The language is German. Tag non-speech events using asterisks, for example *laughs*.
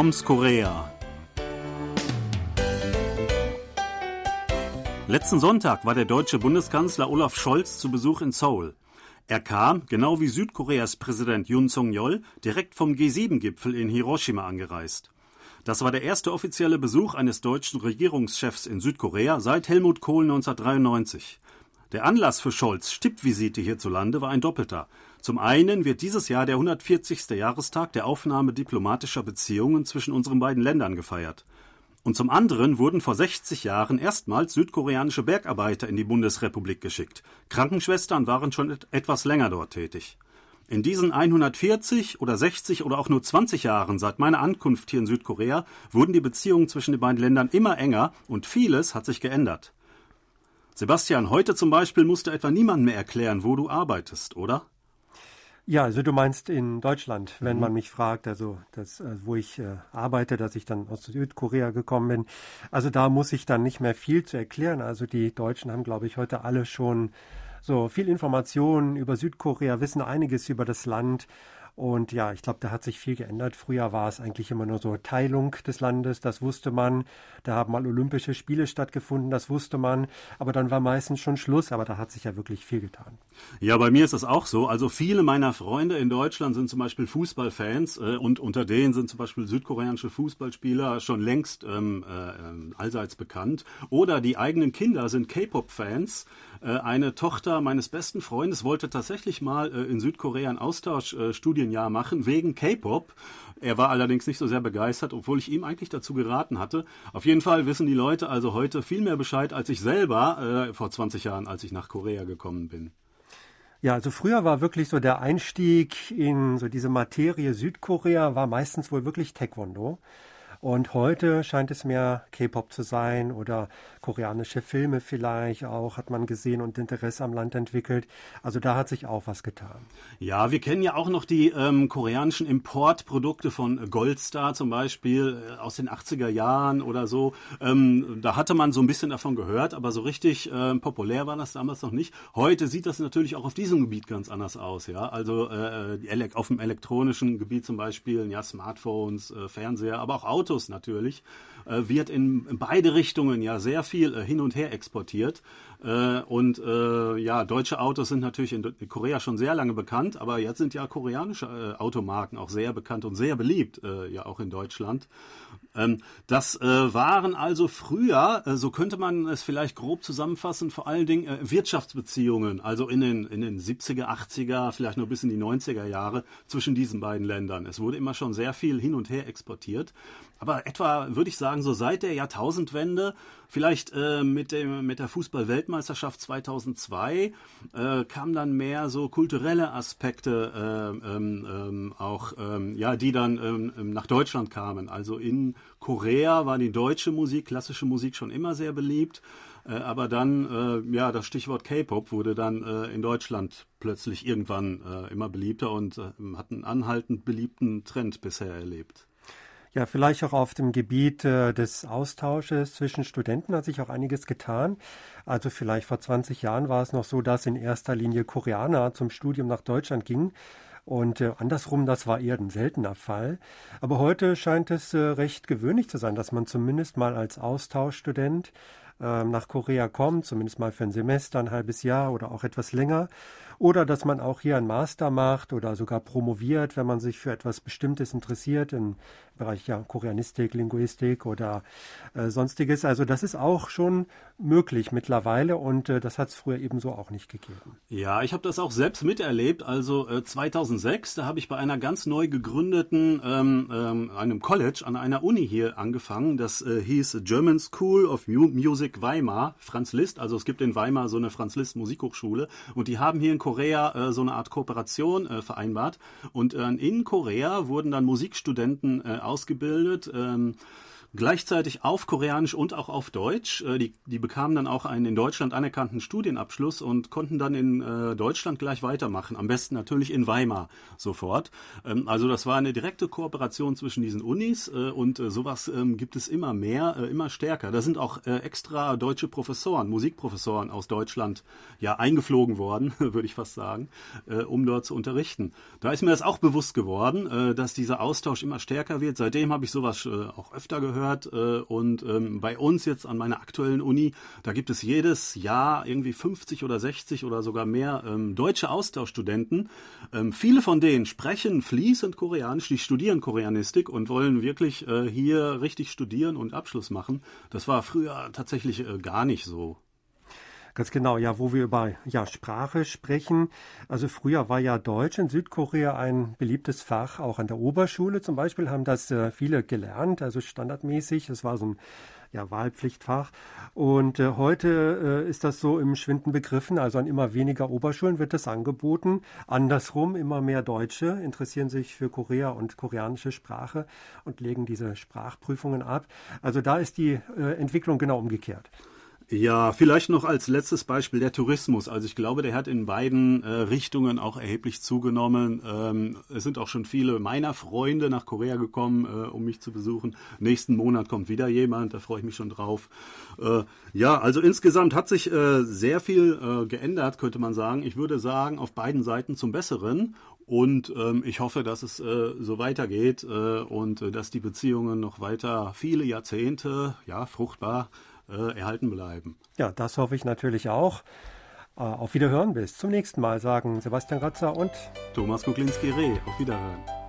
Toms Korea. Letzten Sonntag war der deutsche Bundeskanzler Olaf Scholz zu Besuch in Seoul. Er kam, genau wie Südkoreas Präsident Yoon Song-yeol, direkt vom G7-Gipfel in Hiroshima angereist. Das war der erste offizielle Besuch eines deutschen Regierungschefs in Südkorea seit Helmut Kohl 1993. Der Anlass für Scholz' Stippvisite hierzulande war ein doppelter. Zum einen wird dieses Jahr der 140. Jahrestag der Aufnahme diplomatischer Beziehungen zwischen unseren beiden Ländern gefeiert. Und zum anderen wurden vor 60 Jahren erstmals südkoreanische Bergarbeiter in die Bundesrepublik geschickt. Krankenschwestern waren schon et etwas länger dort tätig. In diesen 140 oder 60 oder auch nur 20 Jahren seit meiner Ankunft hier in Südkorea wurden die Beziehungen zwischen den beiden Ländern immer enger und vieles hat sich geändert. Sebastian, heute zum Beispiel musst du etwa niemand mehr erklären, wo du arbeitest, oder? Ja, also du meinst in Deutschland, wenn mhm. man mich fragt, also das, äh, wo ich äh, arbeite, dass ich dann aus Südkorea gekommen bin. Also da muss ich dann nicht mehr viel zu erklären. Also die Deutschen haben, glaube ich, heute alle schon so viel Informationen über Südkorea, wissen einiges über das Land und ja, ich glaube, da hat sich viel geändert. Früher war es eigentlich immer nur so Teilung des Landes, das wusste man. Da haben mal Olympische Spiele stattgefunden, das wusste man. Aber dann war meistens schon Schluss, aber da hat sich ja wirklich viel getan. Ja, bei mir ist das auch so. Also viele meiner Freunde in Deutschland sind zum Beispiel Fußballfans äh, und unter denen sind zum Beispiel südkoreanische Fußballspieler schon längst ähm, äh, allseits bekannt. Oder die eigenen Kinder sind K-Pop-Fans. Äh, eine Tochter meines besten Freundes wollte tatsächlich mal äh, in Südkorea ein Austauschstudienjahr machen wegen K-Pop. Er war allerdings nicht so sehr begeistert, obwohl ich ihm eigentlich dazu geraten hatte. Auf jeden Fall wissen die Leute also heute viel mehr Bescheid als ich selber äh, vor 20 Jahren, als ich nach Korea gekommen bin. Ja, also früher war wirklich so der Einstieg in so diese Materie Südkorea war meistens wohl wirklich Taekwondo. Und heute scheint es mehr K-Pop zu sein oder koreanische Filme vielleicht auch, hat man gesehen und Interesse am Land entwickelt. Also da hat sich auch was getan. Ja, wir kennen ja auch noch die ähm, koreanischen Importprodukte von Goldstar zum Beispiel äh, aus den 80er Jahren oder so. Ähm, da hatte man so ein bisschen davon gehört, aber so richtig äh, populär war das damals noch nicht. Heute sieht das natürlich auch auf diesem Gebiet ganz anders aus. Ja, also äh, auf dem elektronischen Gebiet zum Beispiel, ja, Smartphones, äh, Fernseher, aber auch Autos Autos natürlich, äh, wird in, beide Richtungen ja sehr viel äh, hin und her exportiert. Äh, und äh, ja, deutsche Autos sind natürlich in, Korea schon sehr lange bekannt, aber jetzt sind ja koreanische äh, Automarken auch sehr bekannt und sehr beliebt, äh, ja auch in Deutschland. Ähm, das waren also früher, so könnte man es vielleicht grob zusammenfassen, vor allen Dingen Wirtschaftsbeziehungen, also in den, in den 70er, 80er, vielleicht nur bis in die 90er Jahre zwischen diesen beiden Ländern. Es wurde immer schon sehr viel hin und her exportiert. Aber etwa, würde ich sagen, so seit der Jahrtausendwende, vielleicht äh, mit, dem, mit der Fußball-Weltmeisterschaft 2002, äh, kamen dann mehr so kulturelle Aspekte äh, ähm, ähm, auch, ähm, ja, die dann ähm, ähm, nach Deutschland kamen. Also in Korea war die deutsche Musik, klassische Musik schon immer sehr beliebt. Äh, aber dann, äh, ja, das Stichwort K-Pop wurde dann äh, in Deutschland plötzlich irgendwann äh, immer beliebter und hat einen anhaltend beliebten Trend bisher erlebt. Ja, vielleicht auch auf dem Gebiet äh, des Austausches zwischen Studenten hat sich auch einiges getan. Also vielleicht vor 20 Jahren war es noch so, dass in erster Linie Koreaner zum Studium nach Deutschland gingen. Und äh, andersrum, das war eher ein seltener Fall. Aber heute scheint es äh, recht gewöhnlich zu sein, dass man zumindest mal als Austauschstudent nach Korea kommt, zumindest mal für ein Semester, ein halbes Jahr oder auch etwas länger. Oder dass man auch hier einen Master macht oder sogar promoviert, wenn man sich für etwas Bestimmtes interessiert, im Bereich ja, Koreanistik, Linguistik oder äh, sonstiges. Also das ist auch schon möglich mittlerweile und äh, das hat es früher ebenso auch nicht gegeben. Ja, ich habe das auch selbst miterlebt. Also äh, 2006, da habe ich bei einer ganz neu gegründeten, ähm, ähm, einem College an einer Uni hier angefangen. Das äh, hieß German School of Music Weimar, Franz Liszt. Also es gibt in Weimar so eine Franz Liszt Musikhochschule und die haben hier in Korea äh, so eine Art Kooperation äh, vereinbart. Und in Korea wurden dann Musikstudenten ausgebildet. Ähm, gleichzeitig auf Koreanisch und auch auf Deutsch. Äh, die, die bekamen dann auch einen in Deutschland anerkannten Studienabschluss und konnten dann in äh, Deutschland gleich weitermachen. Am besten natürlich in Weimar sofort. Ähm, also das war eine direkte Kooperation zwischen diesen Unis äh, und äh, sowas ähm, gibt es immer mehr, äh, immer stärker. Da sind auch äh, extra deutsche Professoren, Musikprofessoren aus Deutschland ja eingeflogen worden, *laughs* würde ich fast sagen, äh, um dort zu unterrichten. Da ist mir das auch bewusst geworden, äh, dass dieser Austausch immer stärker wird. Seitdem habe ich sowas äh, auch öfter gehört äh, und ähm, bei uns jetzt an meiner aktuellen Uni, da gibt es jedes Jahr irgendwie 50 oder 60 oder sogar mehr ähm, deutsche Austauschstudenten. Ähm, viele von denen sprechen fließend Koreanisch, die studieren Koreanistik und wollen wirklich äh, hier richtig studieren und Abschluss machen. Das war früher tatsächlich äh, gar nicht so. Ganz genau, ja, wo wir über ja, Sprache sprechen. Also früher war ja Deutsch in Südkorea ein beliebtes Fach, auch an der Oberschule zum Beispiel haben das äh, viele gelernt, also standardmäßig. Es war so ein ja, Wahlpflichtfach. Und äh, heute äh, ist das so im Schwinden begriffen. Also an immer weniger Oberschulen wird das angeboten. Andersrum, immer mehr Deutsche interessieren sich für Korea und koreanische Sprache und legen diese Sprachprüfungen ab. Also da ist die äh, Entwicklung genau umgekehrt. Ja, vielleicht noch als letztes Beispiel der Tourismus. Also ich glaube, der hat in beiden äh, Richtungen auch erheblich zugenommen. Ähm, es sind auch schon viele meiner Freunde nach Korea gekommen, äh, um mich zu besuchen. Nächsten Monat kommt wieder jemand, da freue ich mich schon drauf. Äh, ja, also insgesamt hat sich äh, sehr viel äh, geändert, könnte man sagen. Ich würde sagen, auf beiden Seiten zum Besseren. Und ähm, ich hoffe, dass es äh, so weitergeht äh, und äh, dass die Beziehungen noch weiter viele Jahrzehnte ja, fruchtbar äh, erhalten bleiben. Ja, das hoffe ich natürlich auch. Äh, auf Wiederhören bis zum nächsten Mal, sagen Sebastian Ratzer und Thomas Kuklinski-Reh. Auf Wiederhören.